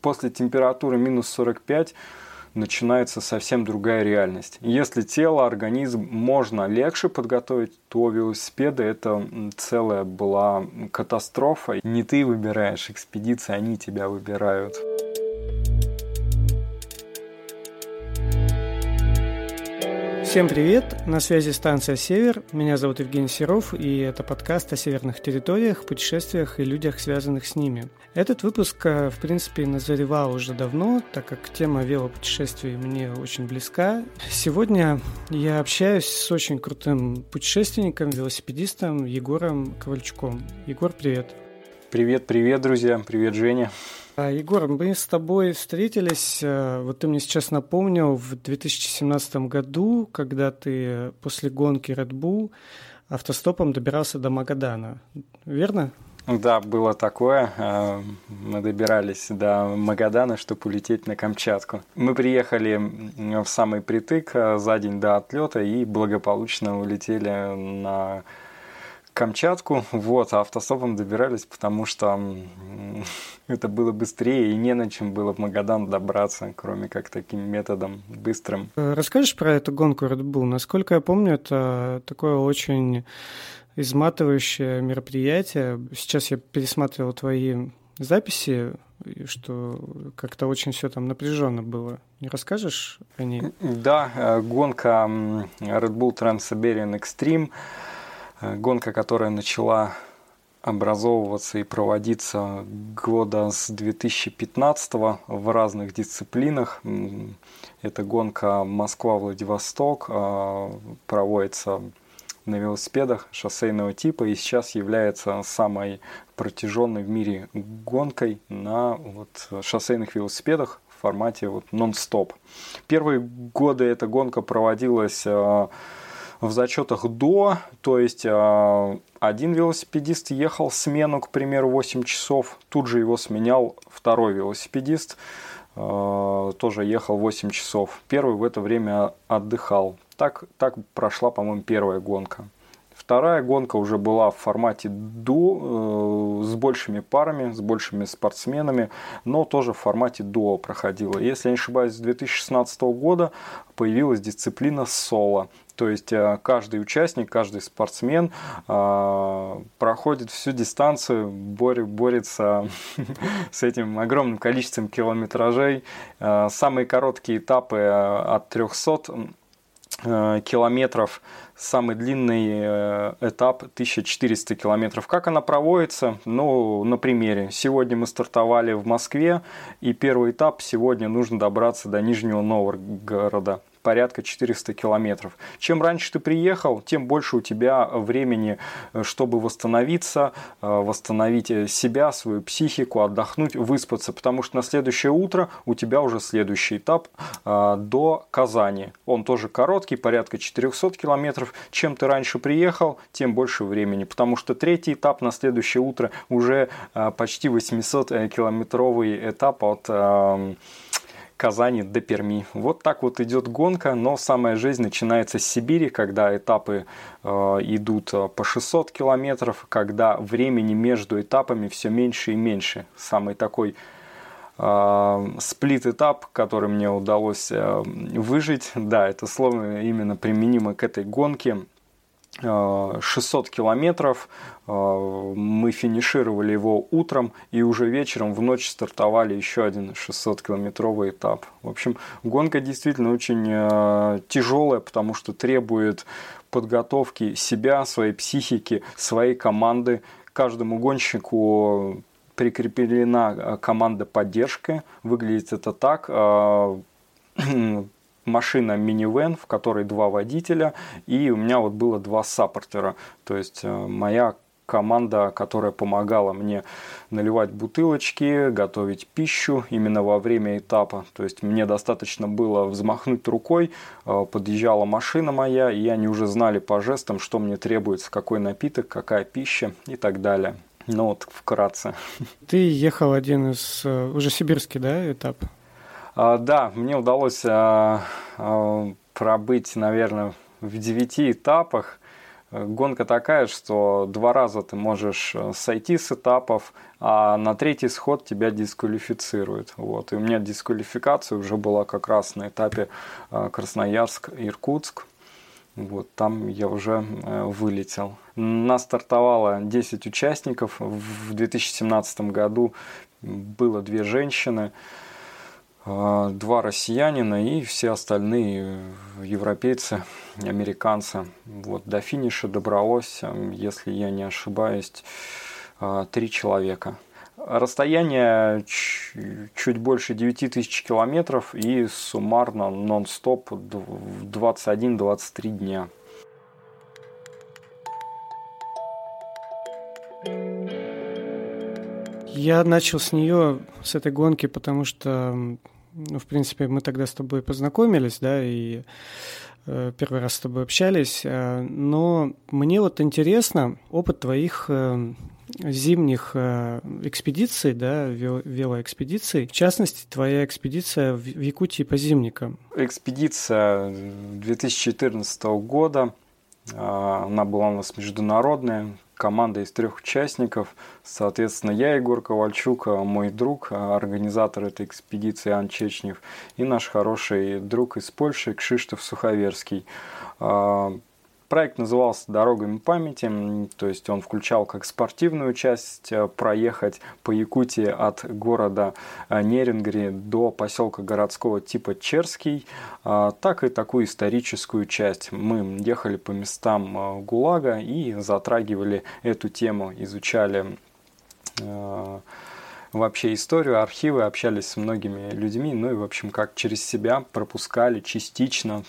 После температуры минус 45 начинается совсем другая реальность. Если тело, организм можно легче подготовить, то велосипеды это целая была катастрофа. Не ты выбираешь экспедиции, они тебя выбирают. Всем привет! На связи станция «Север». Меня зовут Евгений Серов, и это подкаст о северных территориях, путешествиях и людях, связанных с ними. Этот выпуск, э, в принципе, назревал уже давно, так как тема велопутешествий мне очень близка. Сегодня я общаюсь с очень крутым путешественником, велосипедистом Егором Ковальчуком. Егор, привет! Привет, привет, друзья! Привет, Женя! А, Егор, мы с тобой встретились, э, вот ты мне сейчас напомнил, в 2017 году, когда ты после гонки Red Bull автостопом добирался до Магадана, верно? Да, было такое. Э, мы добирались до Магадана, чтобы улететь на Камчатку. Мы приехали в самый притык э, за день до отлета и благополучно улетели на Камчатку, вот, а автостопом добирались, потому что это было быстрее и не на чем было в Магадан добраться, кроме как таким методом быстрым. Э, расскажешь про эту гонку Red Bull? Насколько я помню, это такое очень изматывающее мероприятие. Сейчас я пересматривал твои записи, что как-то очень все там напряженно было. Не расскажешь о ней? Да, э, гонка Red Bull Trans-Siberian Extreme – гонка, которая начала образовываться и проводиться года с 2015 в разных дисциплинах. Это гонка Москва-Владивосток, э, проводится на велосипедах шоссейного типа и сейчас является самой протяженной в мире гонкой на вот шоссейных велосипедах в формате вот нон-стоп. Первые годы эта гонка проводилась э, в зачетах до, то есть а, один велосипедист ехал смену, к примеру, 8 часов, тут же его сменял второй велосипедист, а, тоже ехал 8 часов. Первый в это время отдыхал. Так, так прошла, по-моему, первая гонка. Вторая гонка уже была в формате до, э, с большими парами, с большими спортсменами, но тоже в формате дуо проходила. Если я не ошибаюсь, с 2016 года появилась дисциплина соло. То есть э, каждый участник, каждый спортсмен э, проходит всю дистанцию, борется с этим огромным количеством километражей. Э, самые короткие этапы от 300 километров, самый длинный этап 1400 километров. Как она проводится? Ну, на примере. Сегодня мы стартовали в Москве, и первый этап сегодня нужно добраться до Нижнего Новгорода порядка 400 километров. Чем раньше ты приехал, тем больше у тебя времени, э, чтобы восстановиться, э, восстановить э, себя, свою психику, отдохнуть, выспаться, потому что на следующее утро у тебя уже следующий этап до Казани. Он тоже короткий, порядка 400 километров. Чем ты раньше приехал, тем больше времени, потому что третий этап на следующее утро уже почти 800 километровый этап от эм, Казани до Перми. Вот так вот идет гонка, но самая жизнь начинается с Сибири, когда этапы э, идут э, по 600 километров, когда времени между этапами все меньше и меньше. Самый такой э, сплит-этап, который мне удалось э, выжить, да, это слово именно применимо к этой гонке. 600 э, километров. Э, мы финишировали его утром и уже вечером в ночь стартовали еще один 600-километровый этап. В общем, гонка действительно очень э, тяжелая, потому что требует подготовки себя, своей психики, своей команды. Каждому гонщику прикреплена команда поддержки. Выглядит это так машина минивэн, в которой два водителя, и у меня вот было два саппортера. То есть э, моя команда, которая помогала мне наливать бутылочки, готовить пищу именно во время этапа. То есть мне достаточно было взмахнуть рукой, э, подъезжала машина моя, и они уже знали по жестам, что мне требуется, какой напиток, какая пища и так далее. Ну вот вкратце. Ты ехал один из э, уже сибирский, да, этап? А, да, мне удалось а, а, пробыть, наверное, в девяти этапах. гонка такая, что два раза ты можешь э, сойти с этапов, а на третий сход тебя дисквалифицируют. Вот. И у меня дисквалификация уже была как раз на этапе Красноярск-Иркутск. Вот, там я уже э, вылетел. Нас стартовало 10 участников. В 2017 году было две женщины. А, два россиянина и все остальные европейцы, американцы. Вот до финиша добралось, если я не ошибаюсь, а, три человека. Расстояние чуть больше 9000 километров и суммарно нон-стоп 21-23 дня. Я начал с нее, с этой гонки, потому что, ну, в принципе, мы тогда с тобой познакомились, да, и э, первый раз с тобой общались, э, но мне вот интересно опыт твоих э, зимних экспедиций, да, велоэкспедиций. В частности, твоя экспедиция в Якутии по зимникам. Экспедиция 2014 года, она была у нас международная, команда из трех участников. Соответственно, я, Егор Ковальчук, а мой друг, а организатор этой экспедиции Ан Чечнев, и наш хороший друг из Польши Кшиштоф Суховерский. Проект назывался «Дорогами памяти», то есть он включал как спортивную часть э, проехать по Якутии от города э, Нерингри до поселка городского типа Черский, э, так и такую историческую часть. Мы ехали по местам ГУЛАГа и затрагивали эту тему, изучали вообще историю, архивы, общались с многими людьми, ну и, в общем, как через себя пропускали частично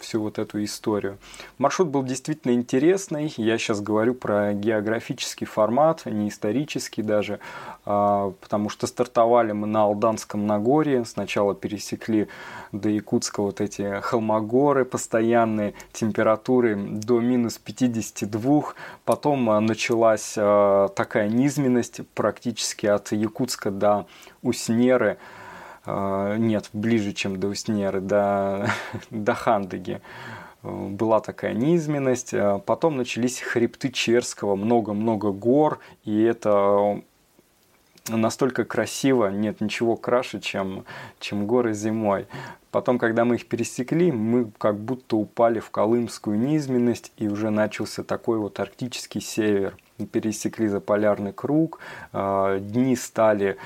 всю вот эту историю. Маршрут был действительно интересный. Я сейчас говорю про географический формат, не исторический даже, а, потому что стартовали мы на Алданском Нагорье. Сначала пересекли до Якутска вот эти холмогоры постоянные, температуры до минус 52. Потом а, началась а, такая низменность практически от Якутска до Уснеры. Нет, ближе, чем до Уснеры, до, до Хандыги была такая низменность. Потом начались хребты Черского, много-много гор, и это настолько красиво, нет ничего краше, чем, чем горы зимой. Потом, когда мы их пересекли, мы как будто упали в колымскую низменность, и уже начался такой вот арктический север. Мы пересекли заполярный круг, а, дни стали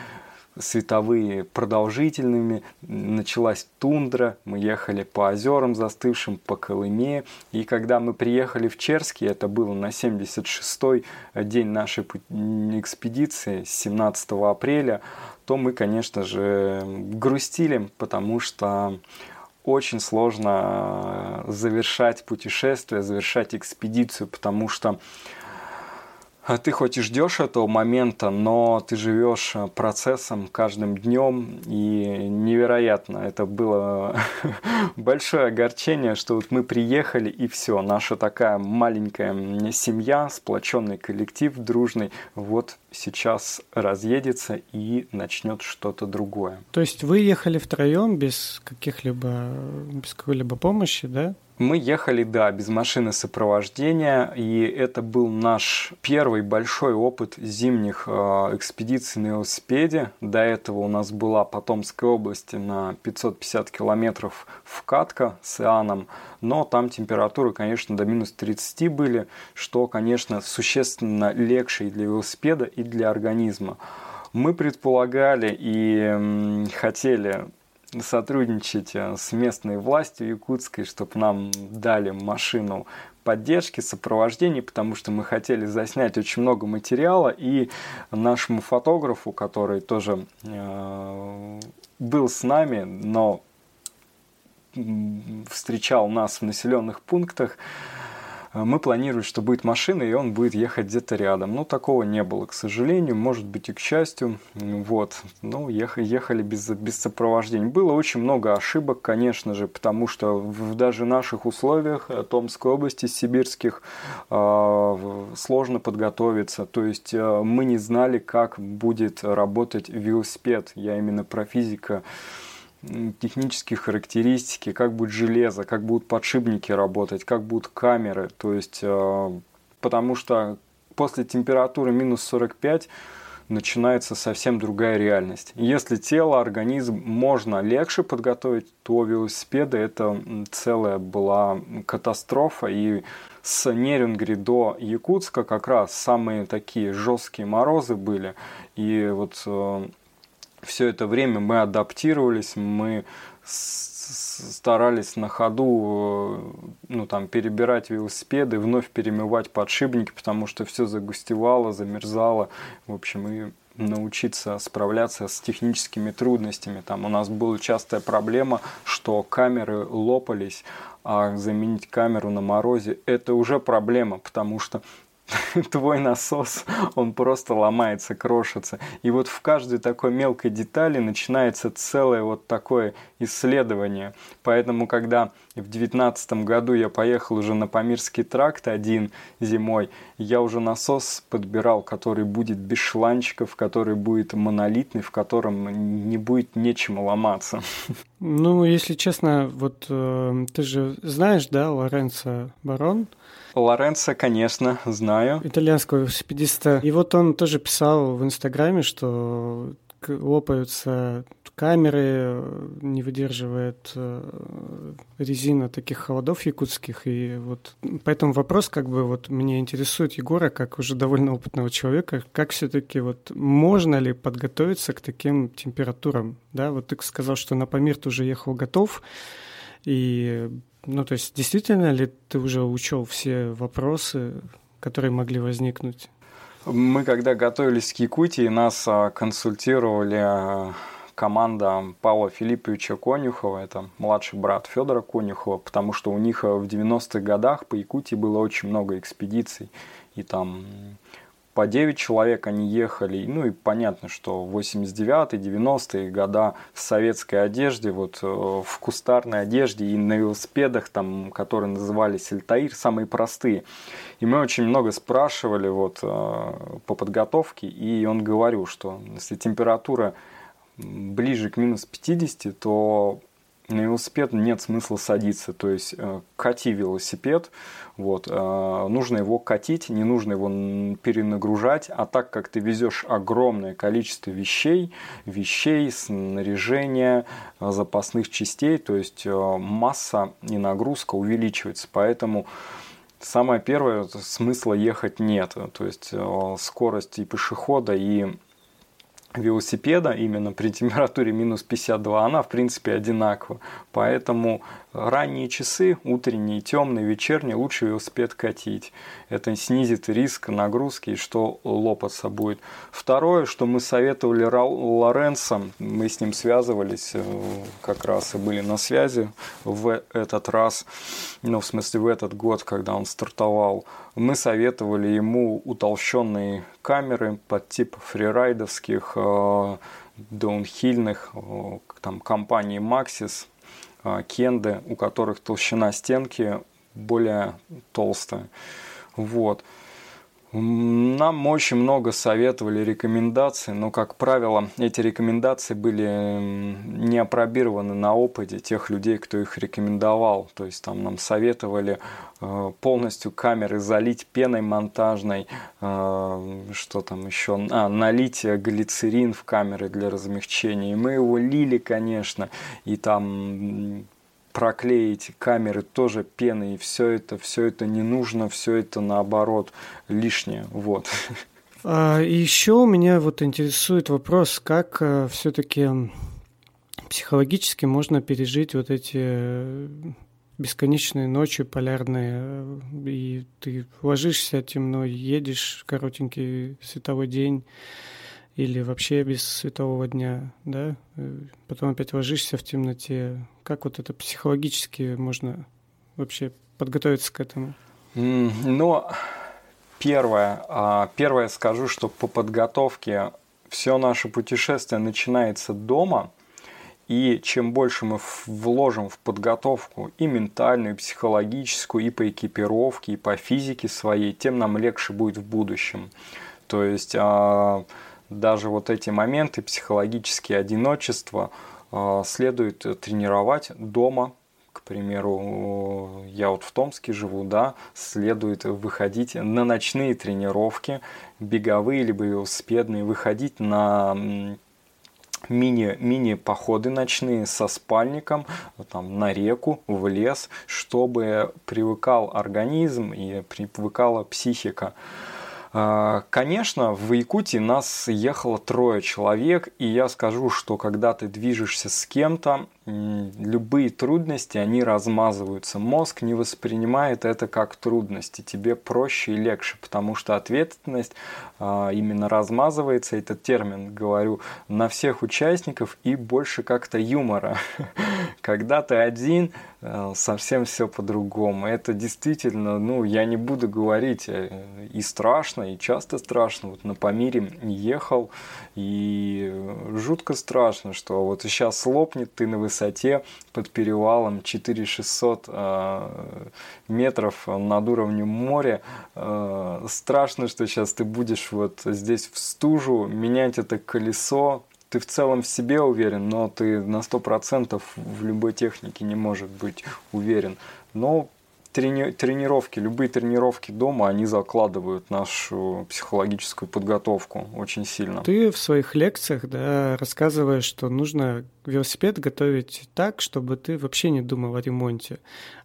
световые продолжительными, началась тундра, мы ехали по озерам застывшим, по Колыме, и когда мы приехали в Черский, это было на 76-й день нашей экспедиции, 17 апреля, то мы, конечно же, грустили, потому что очень сложно завершать путешествие, завершать экспедицию, потому что ты хоть и ждешь этого момента, но ты живешь э, процессом каждым днем, и невероятно. Это было большое огорчение, что вот мы приехали, и все, наша такая маленькая семья, сплоченный коллектив дружный, вот сейчас разъедется и начнет что-то другое. То есть вы ехали втроем без каких-либо, без какой-либо помощи, да? Мы ехали, да, без машины сопровождения, и это был наш первый большой опыт зимних э, экспедиций на велосипеде. До этого у нас была по Томской области на 550 километров вкатка с Ианом, но там температуры, конечно, до минус 30 были, что, конечно, существенно легче и для велосипеда, и для организма. Мы предполагали и хотели сотрудничать э, с местной властью якутской, чтобы нам дали машину поддержки, сопровождения, потому что мы хотели заснять очень много материала, и нашему фотографу, который тоже э, был с нами, но встречал нас в населенных пунктах, Э, мы планируем, что будет машина, и он будет ехать где-то рядом. Но такого не было, к сожалению, может быть и к счастью. Вот. Ну, ехали, без, без сопровождения. Было очень много ошибок, конечно же, потому что в даже наших условиях э, Томской области, сибирских, э, сложно подготовиться. То есть мы не знали, как будет работать велосипед. Я именно про физико технические характеристики, как будет железо, как будут подшипники работать, как будут камеры. То есть, э, потому что после температуры минус 45 начинается совсем другая реальность. Если тело, организм можно легче подготовить, то велосипеды это целая была катастрофа. И с Нерюнгри до Якутска как раз самые такие жесткие морозы были. И вот э, все это время мы адаптировались, мы старались на ходу э, ну, там, перебирать велосипеды, вновь перемывать подшипники, потому что все загустевало, замерзало. В общем, и научиться справляться с техническими трудностями. Там у нас была частая проблема, что камеры лопались, а заменить камеру на морозе – это уже проблема, потому что твой насос, он просто ломается, крошится. И вот в каждой такой мелкой детали начинается целое вот такое исследование. Поэтому, когда в девятнадцатом году я поехал уже на Памирский тракт один зимой, я уже насос подбирал, который будет без шланчиков, который будет монолитный, в котором не будет нечем ломаться. Ну, если честно, вот э, ты же знаешь, да, Лоренцо Барон? Лоренцо, конечно, знаю. Итальянского велосипедиста. И вот он тоже писал в Инстаграме, что лопаются камеры, не выдерживает э, резина таких холодов якутских. И вот поэтому вопрос, как бы вот меня интересует Егора, как уже довольно опытного человека, как все-таки вот можно ли подготовиться к таким температурам? Да, вот ты сказал, что на Памир ты уже ехал готов, и ну, то есть, действительно ли ты уже учел все вопросы, которые могли возникнуть? Мы, когда готовились к Якутии, нас а, консультировали а, команда Павла Филипповича Конюхова, это младший брат Федора Конюхова, потому что у них а, в 90-х годах по Якутии было очень много экспедиций, и там по 9 человек они ехали. Ну и понятно, что 89-е, 90-е года в советской одежде, вот э, в кустарной одежде и на велосипедах, там, которые назывались Альтаир, самые простые. И мы очень много спрашивали вот э, по подготовке, и он говорил, что если температура ближе к минус 50, то на велосипед нет смысла садиться, то есть э, кати велосипед, вот, э, нужно его катить, не нужно его перенагружать, а так как ты везешь огромное количество вещей, вещей, снаряжения, э, запасных частей, то есть масса и нагрузка увеличивается, поэтому самое первое смысла ехать нет, то есть скорость и пешехода и велосипеда именно при температуре минус 52, она в принципе одинакова. Поэтому ранние часы, утренние, темные, вечерние, лучше велосипед катить. Это снизит риск нагрузки, что лопаться будет. Второе, что мы советовали Лоренцо, мы с ним связывались, э, как раз и были на связи в этот раз, ну, в смысле, в этот год, когда он стартовал, мы советовали ему утолщенные камеры под тип фрирайдовских, э, даунхильных, э, там, компании Maxis, Кенды, у которых толщина стенки более толстая. Вот. Нам очень много советовали рекомендаций, но, как правило, эти рекомендации были не опробированы на опыте тех людей, кто их рекомендовал. То есть там нам советовали э, полностью камеры залить пеной монтажной, э, что там еще, а, налить глицерин в камеры для размягчения. И мы его лили, конечно, и там проклеить камеры тоже пеной, и все это, все это не нужно, все это наоборот лишнее, вот. А, еще меня вот интересует вопрос, как э, все-таки психологически можно пережить вот эти э, бесконечные ночи полярные, э, и ты ложишься темно, едешь коротенький световой день, или вообще без светового дня, да, потом опять ложишься в темноте. Как вот это психологически можно вообще подготовиться к этому? Mm, ну, первое, а, первое скажу, что по подготовке все наше путешествие начинается дома, и чем больше мы вложим в подготовку и ментальную, и психологическую, и по экипировке, и по физике своей, тем нам легче будет в будущем. То есть а, даже вот эти моменты психологические одиночества, следует тренировать дома, к примеру, я вот в Томске живу, да, следует выходить на ночные тренировки, беговые либо велосипедные, выходить на мини, мини-походы ночные со спальником там, на реку, в лес, чтобы привыкал организм и привыкала психика. А, конечно, в Якутии нас ехало трое человек, и я скажу, что когда ты движешься с кем-то, любые трудности, они размазываются. Мозг не воспринимает это как трудности. Тебе проще и легче, потому что ответственность а, именно размазывается, этот термин говорю, на всех участников и больше как-то юмора. Когда ты один, а, совсем все по-другому. Это действительно, ну, я не буду говорить, э, и страшно, и часто страшно. Вот на Памире ехал, и жутко страшно, что вот сейчас лопнет ты на высоте под перевалом 4600 э, метров над уровнем моря. Э, страшно, что сейчас ты будешь вот здесь в стужу менять это колесо, ты в целом в себе уверен, но ты на 100% в любой технике не может быть уверен. Но трени тренировки, любые тренировки дома, они закладывают нашу психологическую подготовку очень сильно. Ты в своих лекциях да, рассказываешь, что нужно велосипед готовить так, чтобы ты вообще не думал о ремонте.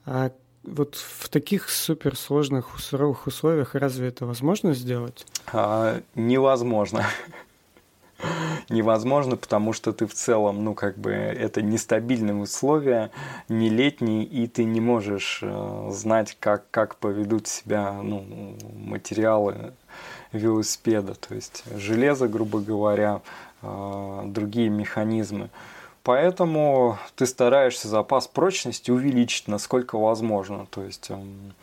А вот в таких суперсложных, суровых условиях разве это возможно сделать? А, невозможно невозможно, потому что ты в целом, ну, как бы, это нестабильные условия, не летние, и ты не можешь э, знать, как, как поведут себя, ну, материалы велосипеда, то есть железо, грубо говоря, э, другие механизмы. Поэтому ты стараешься запас прочности увеличить насколько возможно. То есть эм,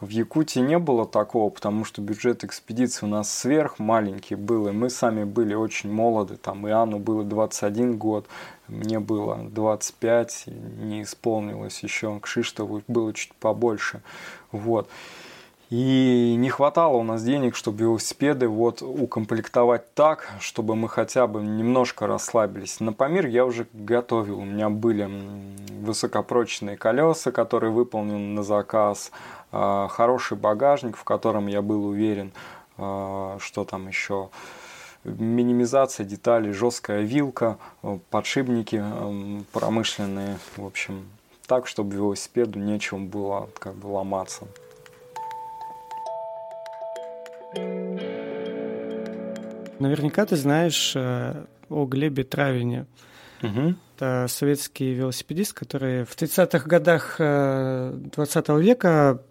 в Якутии не было такого, потому что бюджет экспедиции у нас сверх маленький был, и мы сами были очень молоды. Там Иоанну было 21 год, мне было 25, не исполнилось еще, к Шиштову было чуть побольше. Вот. И не хватало у нас денег, чтобы велосипеды вот укомплектовать так, чтобы мы хотя бы немножко расслабились. На Памир я уже готовил. У меня были высокопрочные колеса, которые выполнены на заказ, хороший багажник, в котором я был уверен, а, что там еще минимизация деталей, жесткая вилка, подшипники промышленные, в общем, так, чтобы велосипеду нечем было как бы ломаться. Наверняка ты знаешь э, о Глебе Травине. Угу. Это советский велосипедист, который в 30-х годах 20 э, века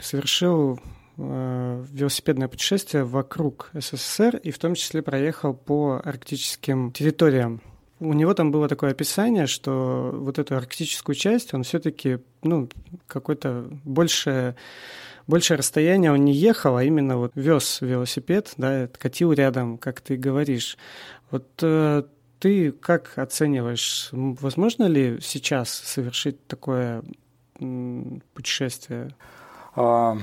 совершил э, велосипедное путешествие вокруг СССР и в том числе проехал по арктическим территориям. У него там было такое описание, что вот эту арктическую часть он все-таки, ну, какой-то больше большее расстояние он не ехал, а именно вот вез велосипед, да, катил рядом, как ты говоришь. Вот э, ты как оцениваешь, возможно ли сейчас совершить такое путешествие? А,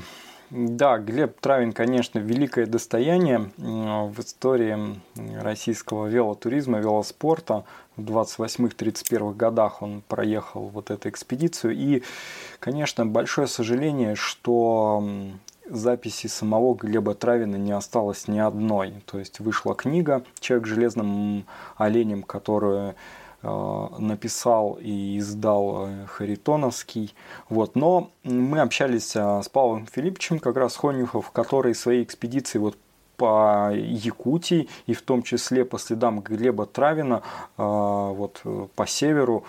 да, Глеб Травин, конечно, великое достояние в истории российского велотуризма, велоспорта. В 28-31 годах он проехал вот эту экспедицию. И, конечно, большое сожаление, что записи самого Глеба Травина не осталось ни одной. То есть вышла книга «Человек железным оленем», которую э, написал и издал э, Харитоновский. Вот. Но мы общались э, с Павлом Филипповичем, как раз Хонюхов, который своей экспедиции вот по Якутии и в том числе по следам Глеба Травина вот, по северу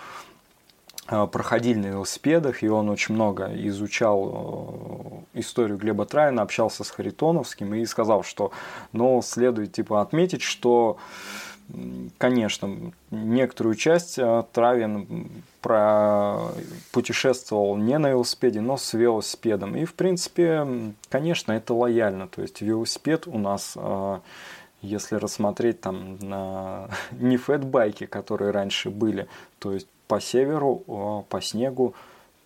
проходили на велосипедах, и он очень много изучал э, историю Глеба Травина, общался с Харитоновским и сказал, что ну, следует типа отметить, что конечно, некоторую часть э, Травин про... путешествовал не на велосипеде, но с велосипедом. И, в принципе, конечно, это лояльно. То есть велосипед у нас если рассмотреть там на не фэтбайки, которые раньше были, то есть по северу, по снегу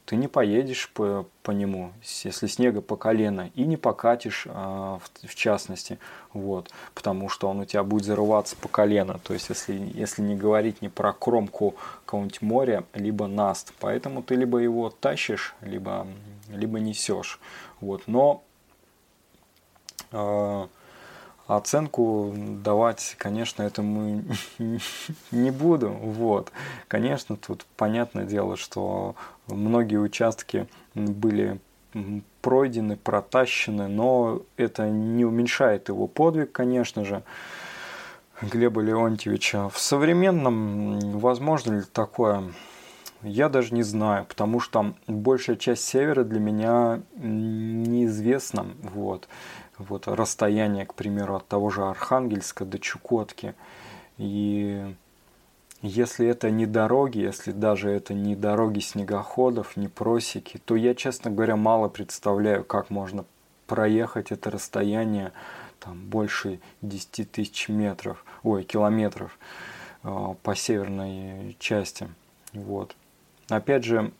ты не поедешь по, по нему, если снега по колено, и не покатишь а, в, в частности, вот, потому что он у тебя будет зарываться по колено, то есть если, если не говорить не про кромку какого-нибудь моря, либо наст, поэтому ты либо его тащишь, либо, либо несешь, вот, но э, Оценку давать, конечно, этому не буду. Вот. Конечно, тут понятное дело, что многие участки были пройдены, протащены, но это не уменьшает его подвиг, конечно же, Глеба Леонтьевича. В современном возможно ли такое? Я даже не знаю, потому что большая часть севера для меня неизвестна. Вот вот расстояние, к примеру, от того же Архангельска до Чукотки. И если это не дороги, если даже это не дороги снегоходов, не просеки, то я, честно говоря, мало представляю, как можно проехать это расстояние там, больше 10 тысяч метров, ой, километров э, по северной части. Вот. Опять же,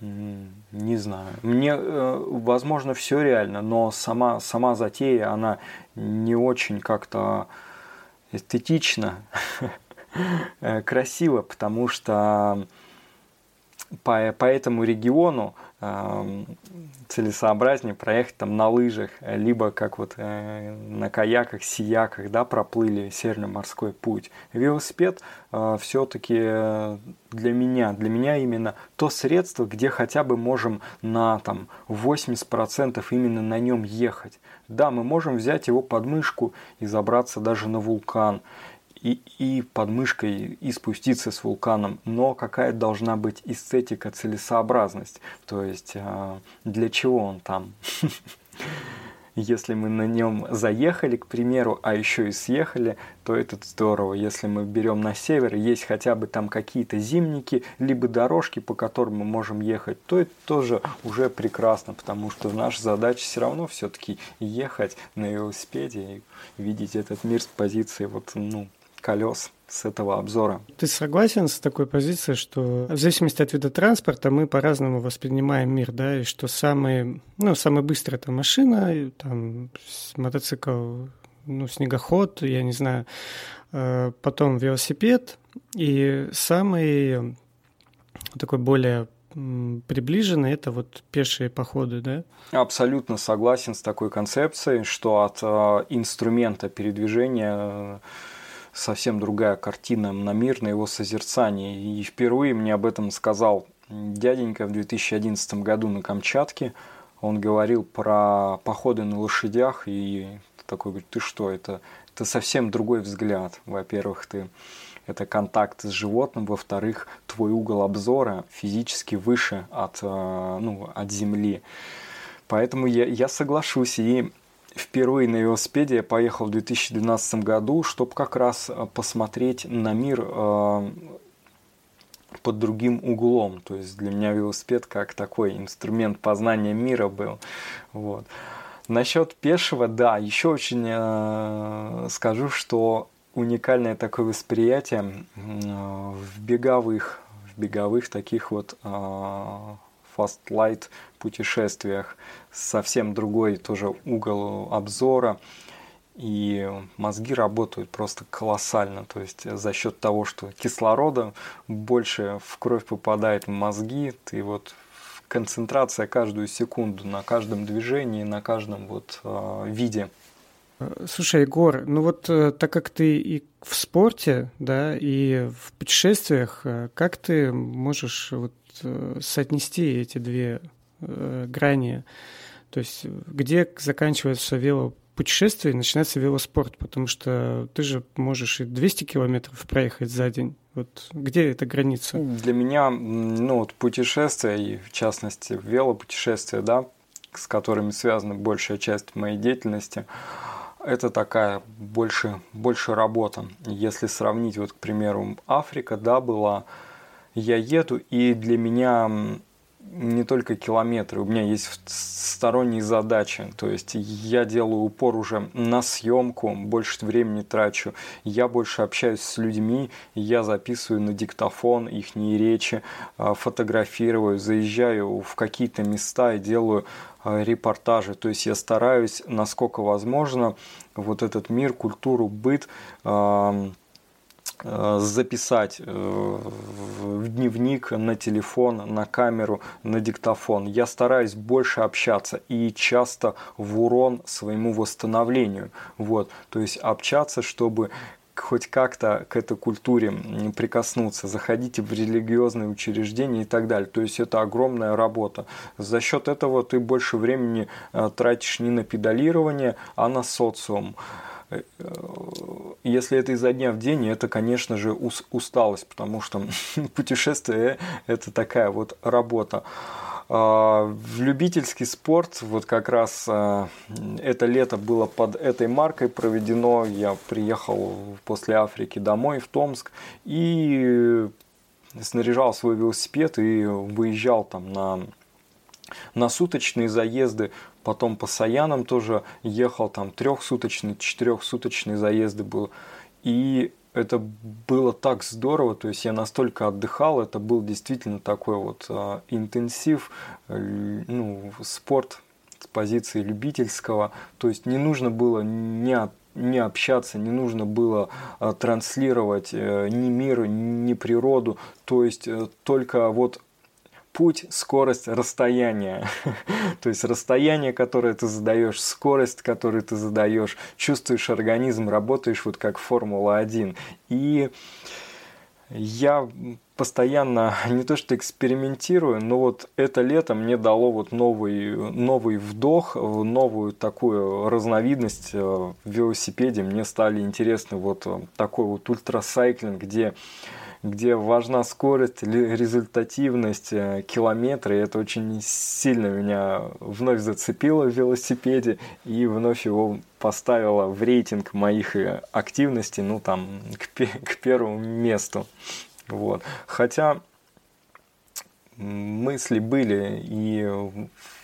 не знаю. Мне, э, возможно, все реально, но сама, сама затея, она не очень как-то эстетично, э, красиво, потому что по, по этому региону э, целесообразнее проехать там на лыжах, либо как вот э, на каяках, сияках, да, проплыли Северный морской путь. Велосипед э, все-таки для меня, для меня именно то средство, где хотя бы можем на там 80% именно на нем ехать. Да, мы можем взять его под мышку и забраться даже на вулкан и, и под и спуститься с вулканом, но какая должна быть эстетика, целесообразность, то есть а, для чего он там. Если мы на нем заехали, к примеру, а еще и съехали, то это здорово. Если мы берем на север, есть хотя бы там какие-то зимники, либо дорожки, по которым мы можем ехать, то это тоже уже прекрасно, потому что наша задача все равно все-таки ехать на велосипеде и видеть этот мир с позиции вот, ну, колес с этого обзора. Ты согласен с такой позицией, что в зависимости от вида транспорта мы по-разному воспринимаем мир, да, и что самый, ну, самый быстрый это машина, там, мотоцикл, ну, снегоход, я не знаю, э, потом велосипед, и самый такой более приближенный это вот пешие походы, да? Абсолютно согласен с такой концепцией, что от э, инструмента передвижения совсем другая картина на мир, на его созерцание. И впервые мне об этом сказал дяденька в 2011 году на Камчатке. Он говорил про походы на лошадях, и такой говорит, ты что, это, это совсем другой взгляд. Во-первых, ты это контакт с животным, во-вторых, твой угол обзора физически выше от, э, ну, от земли. Поэтому я, я соглашусь. И впервые на велосипеде я поехал в 2012 году, чтобы как раз э, посмотреть на мир э, под другим углом. То есть для меня велосипед как такой инструмент познания мира был. Вот. Насчет пешего, да, еще очень э, скажу, что уникальное такое восприятие в беговых, в беговых таких вот fast light путешествиях, совсем другой тоже угол обзора, и мозги работают просто колоссально. То есть за счет того, что кислорода больше в кровь попадает в мозги, ты вот концентрация каждую секунду на каждом движении, на каждом вот э, виде. Слушай, Егор, ну вот э, так как ты и в спорте, да, и в путешествиях, э, как ты можешь вот э, соотнести эти две э, грани. То есть где заканчивается велопутешествие и начинается велоспорт, потому что ты же можешь и 200 километров проехать за день. Вот где эта граница? Для меня, ну вот путешествия, и в частности велопутешествия, да, с которыми связана большая часть моей деятельности, это такая больше, больше работа. Если сравнить, вот, к примеру, Африка, да, была, я еду, и для меня не только километры, у меня есть сторонние задачи. То есть я делаю упор уже на съемку, больше времени трачу. Я больше общаюсь с людьми, я записываю на диктофон их речи, а, фотографирую, заезжаю в какие-то места и делаю а, репортажи. То есть я стараюсь, насколько возможно, вот этот мир, культуру, быт записать э, в дневник, на телефон, на камеру, на диктофон. Я стараюсь больше общаться и часто в урон своему восстановлению. Вот. То есть общаться, чтобы хоть как-то к этой культуре прикоснуться, заходите в религиозные учреждения и так далее. То есть это огромная работа. За счет этого ты больше времени э, тратишь не на педалирование, а на социум. Э, если это изо дня в день, это, конечно же, усталость, потому что путешествие – это такая вот работа. А, в любительский спорт, вот как раз а, это лето было под этой маркой проведено. Я приехал после Африки домой в Томск и снаряжал свой велосипед и выезжал там на на суточные заезды, потом по Саянам тоже ехал, там трехсуточные, четырехсуточные заезды был. И это было так здорово, то есть я настолько отдыхал, это был действительно такой вот э, интенсив, э, ну, спорт с позиции любительского, то есть не нужно было не от не общаться, не нужно было э, транслировать э, ни мир, ни природу, то есть э, только вот путь, скорость, расстояние. То есть расстояние, которое ты задаешь, скорость, которую ты задаешь, чувствуешь организм, работаешь вот как Формула-1. И я постоянно не то что экспериментирую, но вот это лето мне дало вот новый, новый вдох, новую такую разновидность э, в велосипеде. Мне стали интересны вот такой вот ультрасайклинг, где где важна скорость, результативность, э, километры. И это очень сильно меня вновь зацепило в велосипеде и вновь его поставило в рейтинг моих э, активностей, ну там, к, к первому месту. Вот. Хотя мысли были и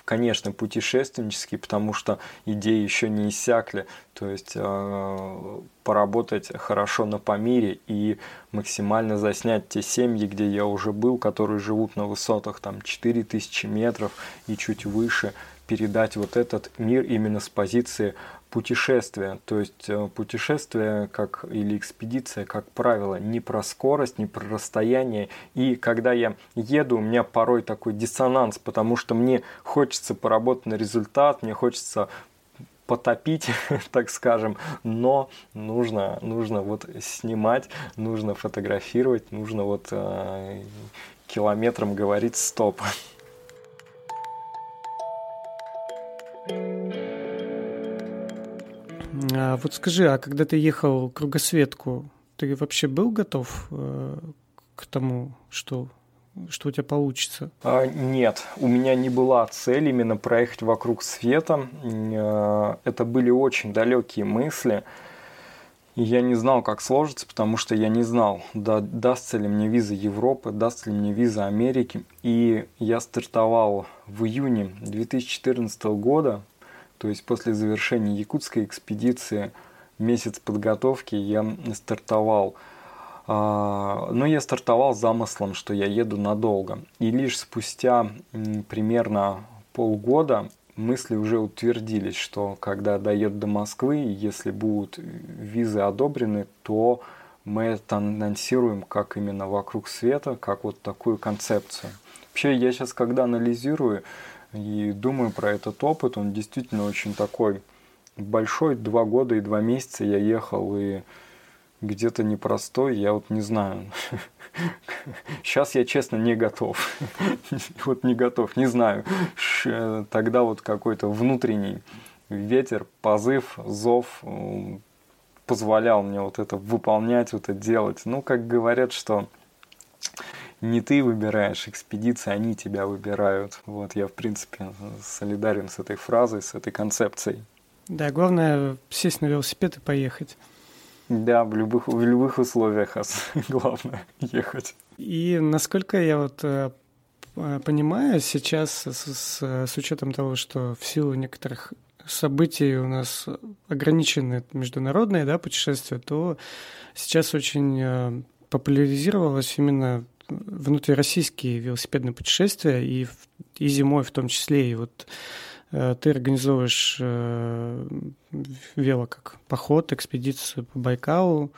конечно, путешественнический, потому что идеи еще не иссякли. То есть э, поработать хорошо на Памире и максимально заснять те семьи, где я уже был, которые живут на высотах там 4000 метров и чуть выше, передать вот этот мир именно с позиции путешествия. То есть э, путешествие как или экспедиция, как правило, не про скорость, не про расстояние. И когда я еду, у меня порой такой диссонанс, потому что мне хочется поработать на результат, мне хочется потопить, так скажем, но нужно, нужно вот снимать, нужно фотографировать, нужно вот э, километром говорить стоп. А вот скажи, а когда ты ехал кругосветку, ты вообще был готов э, к тому, что что у тебя получится? А, нет, у меня не была цель именно проехать вокруг света. Э, это были очень далекие мысли. Я не знал, как сложится, потому что я не знал, да, дастся ли мне виза Европы, дастся ли мне виза Америки. И я стартовал в июне 2014 года то есть после завершения якутской экспедиции месяц подготовки я стартовал. А, но я стартовал замыслом, что я еду надолго. И лишь спустя примерно полгода мысли уже утвердились, что когда доеду до Москвы, если будут визы одобрены, то мы это анонсируем как именно вокруг света, как вот такую концепцию. Вообще, я сейчас, когда анализирую, и думаю про этот опыт, он действительно очень такой большой. Два года и два месяца я ехал и где-то непростой, я вот не знаю. Сейчас я, честно, не готов. Вот не готов, не знаю. Тогда вот какой-то внутренний ветер, позыв, зов позволял мне вот это выполнять, вот это делать. Ну, как говорят, что не ты выбираешь экспедиции, они тебя выбирают. Вот я, в принципе, солидарен с этой фразой, с этой концепцией. Да, главное сесть на велосипед и поехать. Да, в любых, в любых условиях главное ехать. И насколько я вот э, понимаю, сейчас с, с, с учетом того, что в силу некоторых событий у нас ограничены международные да, путешествия, то сейчас очень э, популяризировалось именно внутрироссийские велосипедные путешествия и, и зимой в том числе. И вот э, ты организовываешь э, вело как поход, экспедицию по Байкалу,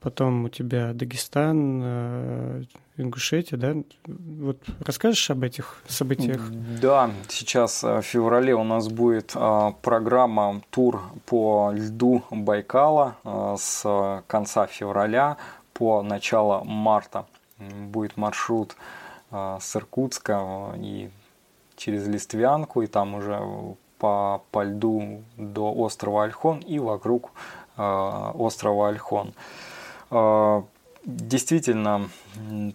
потом у тебя Дагестан, э, Ингушетия, да? Вот расскажешь об этих событиях? Да, сейчас в феврале у нас будет программа тур по льду Байкала с конца февраля по начало марта. Будет маршрут с Иркутска и через Листвянку, и там уже по, по льду до острова Альхон и вокруг острова Альхон. А, действительно,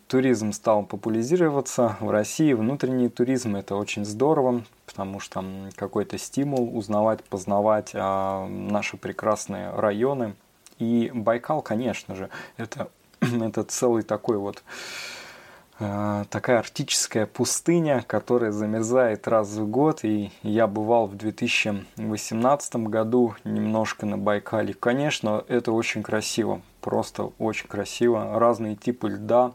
туризм стал популяризироваться в России. Внутренний туризм – это очень здорово, потому что какой-то стимул узнавать, познавать а, наши прекрасные районы. И Байкал, конечно же, это, это целый такой вот Э, такая арктическая пустыня, которая замерзает раз в год. И я бывал в 2018 году немножко на Байкале. Конечно, это очень красиво, просто очень красиво. Разные типы льда.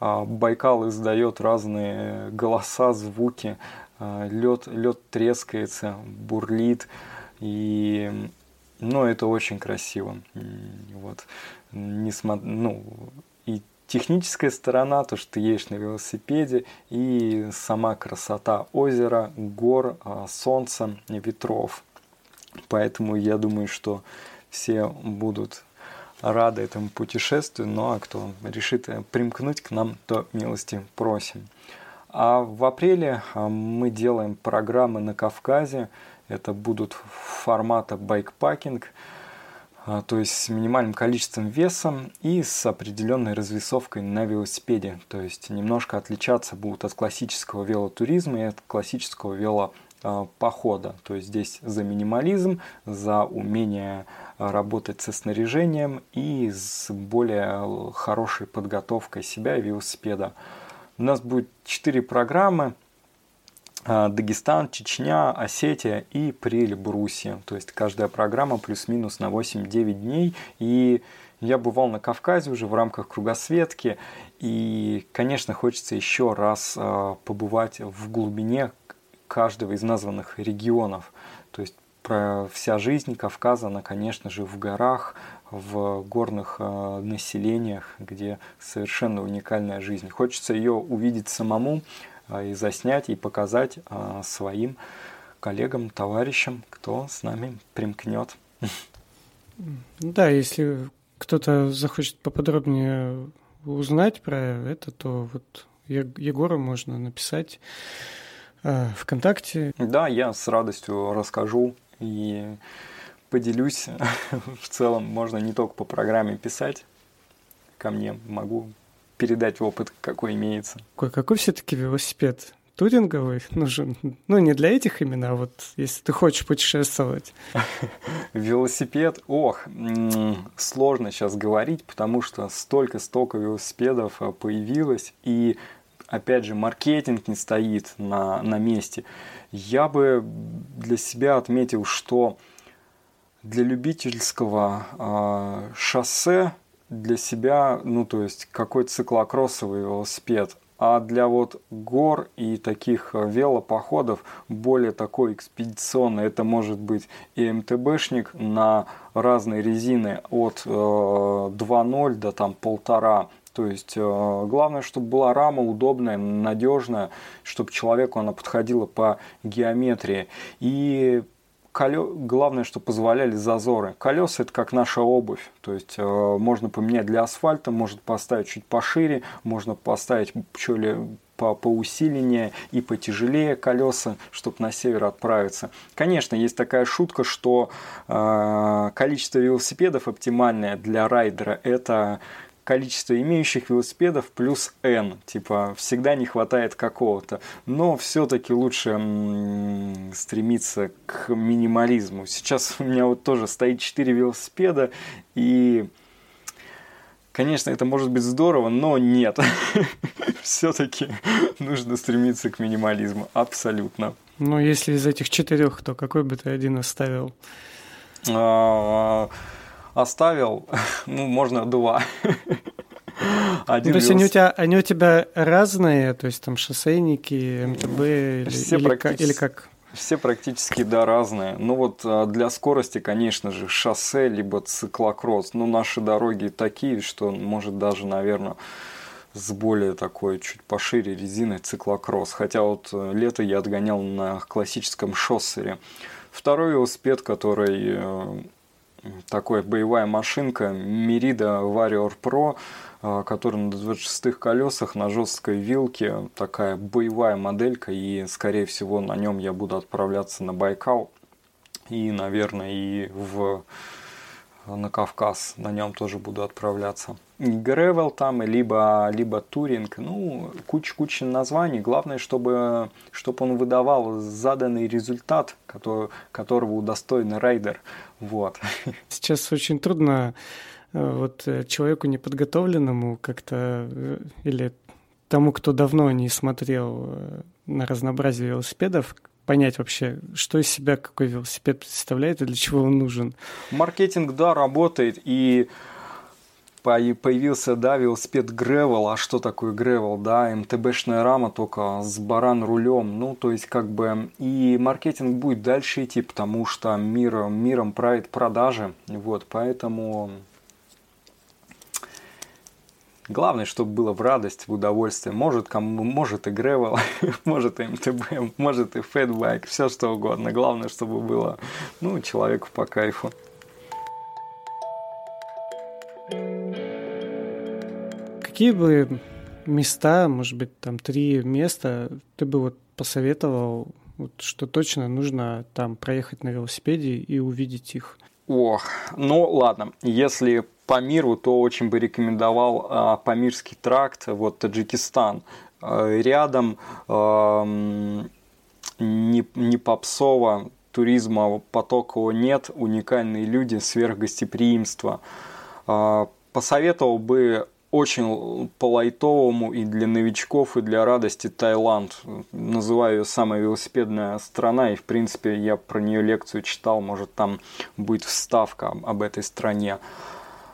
А, Байкал издает разные голоса, звуки. Лед, а, лед трескается, бурлит. И ну, это очень красиво. Вот. Несмотря, ну, и техническая сторона, то, что ты едешь на велосипеде, и сама красота озера, гор, а, солнца, ветров. Поэтому я думаю, что все будут рады этому путешествию, ну а кто решит примкнуть к нам, то милости просим. А в апреле а, мы делаем программы на Кавказе. Это будут формата байкпакинг – а, то есть с минимальным количеством веса и с определенной развесовкой на велосипеде. То есть немножко отличаться будут от классического велотуризма и от классического велопохода. То есть здесь за минимализм, за умение работать со снаряжением и с более хорошей подготовкой себя и велосипеда. У нас будет 4 программы – а, Дагестан, Чечня, Осетия и Приль-Брусья. То есть каждая программа плюс-минус на 8-9 дней. И я бывал на Кавказе уже в рамках кругосветки. И, конечно, хочется еще раз а, побывать в глубине каждого из названных регионов. То есть про вся жизнь Кавказа, она, конечно же, в горах, в горных э, населениях, где совершенно уникальная жизнь. Хочется ее увидеть самому, а, и заснять, и показать а, своим коллегам, товарищам, кто с нами примкнет. Да, если кто-то захочет поподробнее узнать про это, то вот Егору можно написать э, ВКонтакте. Да, я с радостью расскажу и поделюсь. В целом можно не только по программе писать ко мне, могу передать опыт, какой имеется. Какой, какой все-таки велосипед? Туринговый нужен. Ну, не для этих именно, а вот если ты хочешь путешествовать. Велосипед, ох, сложно сейчас говорить, потому что столько-столько велосипедов а, появилось, и опять же, маркетинг не стоит на, на месте. Я бы для себя отметил, что для любительского э, шоссе для себя, ну, то есть какой-то циклокроссовый велосипед, а для вот гор и таких э, велопоходов более такой экспедиционный, это может быть и МТБшник на разные резины от э, 2.0 до там полтора. То есть э, главное, чтобы была рама удобная, надежная, чтобы человеку она подходила по геометрии. И колё... главное, что позволяли зазоры. Колеса это как наша обувь, то есть э, можно поменять для асфальта, можно поставить чуть пошире, можно поставить чуть ли по, поусиленнее и потяжелее колеса, чтобы на север отправиться. Конечно, есть такая шутка, что э, количество велосипедов оптимальное для райдера это количество имеющих велосипедов плюс N. Типа, всегда не хватает какого-то. Но все-таки лучше м- стремиться к минимализму. Сейчас у меня вот тоже стоит 4 велосипеда, и Конечно, это может быть здорово, но нет. все-таки нужно стремиться к минимализму. Абсолютно. Ну, если из этих четырех, то какой бы ты один оставил? Оставил, ну, можно два. Один ну, то есть они у, тебя, они у тебя разные, то есть там шоссейники, МТБ или, Все или, практически... или как? Все практически, да, разные. Ну вот а, для скорости, конечно же, шоссе, либо циклокросс. Ну, наши дороги такие, что может даже, наверное, с более такой чуть пошире резиной циклокросс. Хотя вот э, лето я отгонял на классическом шоссере. Второй велосипед, который э, такой боевая машинка Merida Warrior Pro, э, который на 26-х колесах на жесткой вилке, такая боевая моделька, и скорее всего на нем я буду отправляться на Байкал и, наверное, и в на Кавказ, на нем тоже буду отправляться. Гревел там, либо, либо Туринг, ну, куча-куча названий. Главное, чтобы, чтобы он выдавал заданный результат, который, которого удостоен рейдер. Вот. Сейчас очень трудно э, вот э, человеку неподготовленному как-то э, или тому, кто давно не смотрел на разнообразие велосипедов, понять вообще, что из себя какой велосипед представляет и для чего он нужен. Маркетинг, да, работает, и появился, да, велосипед Gravel, а что такое Gravel, да, МТБшная рама только с баран рулем, ну, то есть, как бы, и маркетинг будет дальше идти, потому что мир, миром правит продажи, вот, поэтому Главное, чтобы было в радость, в удовольствие. Может, кому, может и Gravel, может и МТБ, может и Fatbike, все что угодно. Главное, чтобы было ну, человеку по кайфу. Какие бы места, может быть, там три места, ты бы вот посоветовал, вот, что точно нужно там проехать на велосипеде и увидеть их? Ох, ну ладно, если по миру, то очень бы рекомендовал а, Памирский тракт, вот Таджикистан. А, рядом а, не, не попсово, туризма потокового нет, уникальные люди, сверхгостеприимство. А, посоветовал бы очень по лайтовому и для новичков, и для радости Таиланд. Называю ее самая велосипедная страна, и в принципе я про нее лекцию читал, может там будет вставка об этой стране.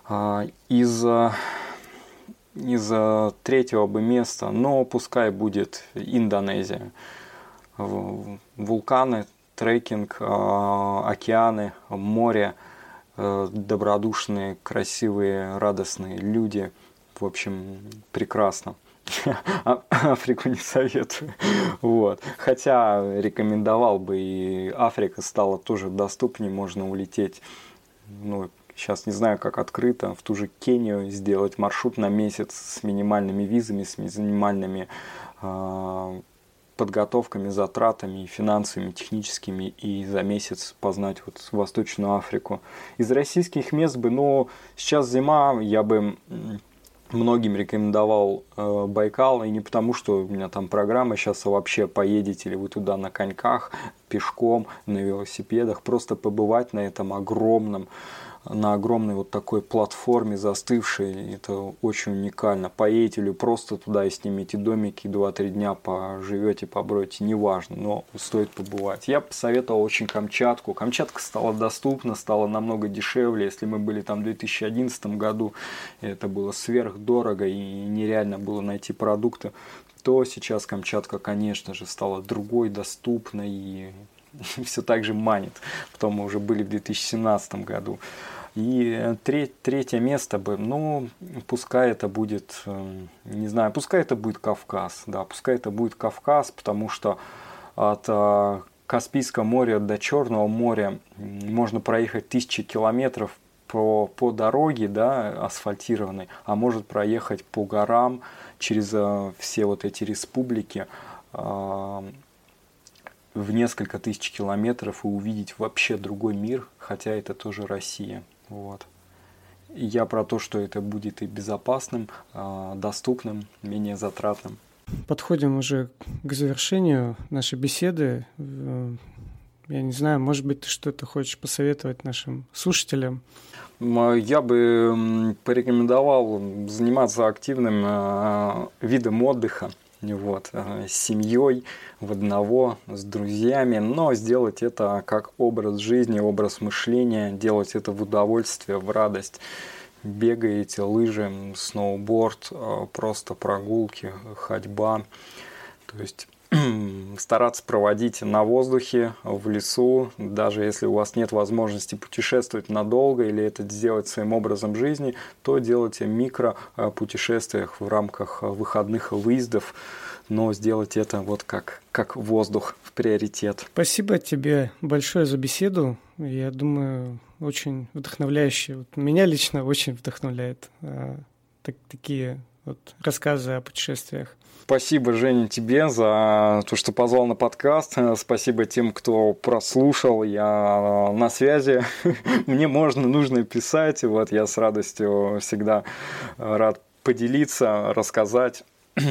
А, из, из третьего бы места, но пускай будет Индонезия. Вулканы, трекинг, а, океаны, море, э, добродушные, красивые, радостные люди. В общем, прекрасно. А, Африку не советую. Вот. Хотя рекомендовал бы и Африка стала тоже доступнее, можно улететь ну, сейчас не знаю, как открыто, в ту же Кению сделать маршрут на месяц с минимальными визами, с минимальными э, подготовками, затратами, финансовыми, техническими, и за месяц познать вот Восточную Африку. Из российских мест бы, ну, сейчас зима, я бы многим рекомендовал э, Байкал, и не потому, что у меня там программа сейчас вообще поедете ли вы туда на коньках, пешком, на велосипедах, просто побывать на этом огромном на огромной вот такой платформе застывшей. Это очень уникально. Поедете или просто туда и снимите домики, 2-3 дня поживете, побродите, неважно, но стоит побывать. Я посоветовал очень Камчатку. Камчатка стала доступна, стала намного дешевле. Если мы были там в 2011 году, это было сверхдорого и нереально было найти продукты, то сейчас Камчатка, конечно же, стала другой, доступной и все так же манит. Потом мы уже были в 2017 году. И треть, третье место бы, ну, пускай это будет, эм, не знаю, пускай это будет Кавказ, да, пускай это будет Кавказ, потому что от э, Каспийского моря до Черного моря можно проехать тысячи километров по, по дороге, да, асфальтированной, а может проехать по горам через э, все вот эти республики э, в несколько тысяч километров и увидеть вообще другой мир, хотя это тоже Россия. Вот. я про то, что это будет и безопасным, а, доступным, менее затратным. Подходим уже к завершению нашей беседы. Я не знаю, может быть, ты что-то хочешь посоветовать нашим слушателям? Я бы порекомендовал заниматься активным э, видом отдыха вот, э, с семьей, в одного, с друзьями, но сделать это как образ жизни, образ мышления, делать это в удовольствие, в радость. Бегаете, лыжи, сноуборд, э, просто прогулки, ходьба. То есть стараться проводить на воздухе, в лесу, даже если у вас нет возможности путешествовать надолго или это сделать своим образом жизни, то делайте микро путешествиях в рамках выходных выездов, но сделать это вот как, как воздух в приоритет. Спасибо тебе большое за беседу. Я думаю, очень вдохновляющие. Вот меня лично очень вдохновляет э, так, такие вот рассказы о путешествиях. Спасибо, Женя, тебе за то, что позвал на подкаст. Спасибо тем, кто прослушал. Я на связи. Мне можно, нужно писать. Вот я с радостью всегда рад поделиться, рассказать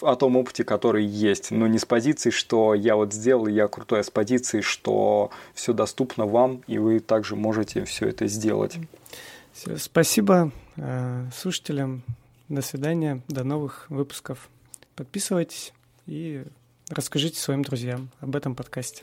о том опыте, который есть, но не с позиции, что я вот сделал, я крутой, а с позиции, что все доступно вам, и вы также можете все это сделать. Спасибо э, слушателям. До свидания, до новых выпусков. Подписывайтесь и расскажите своим друзьям об этом подкасте.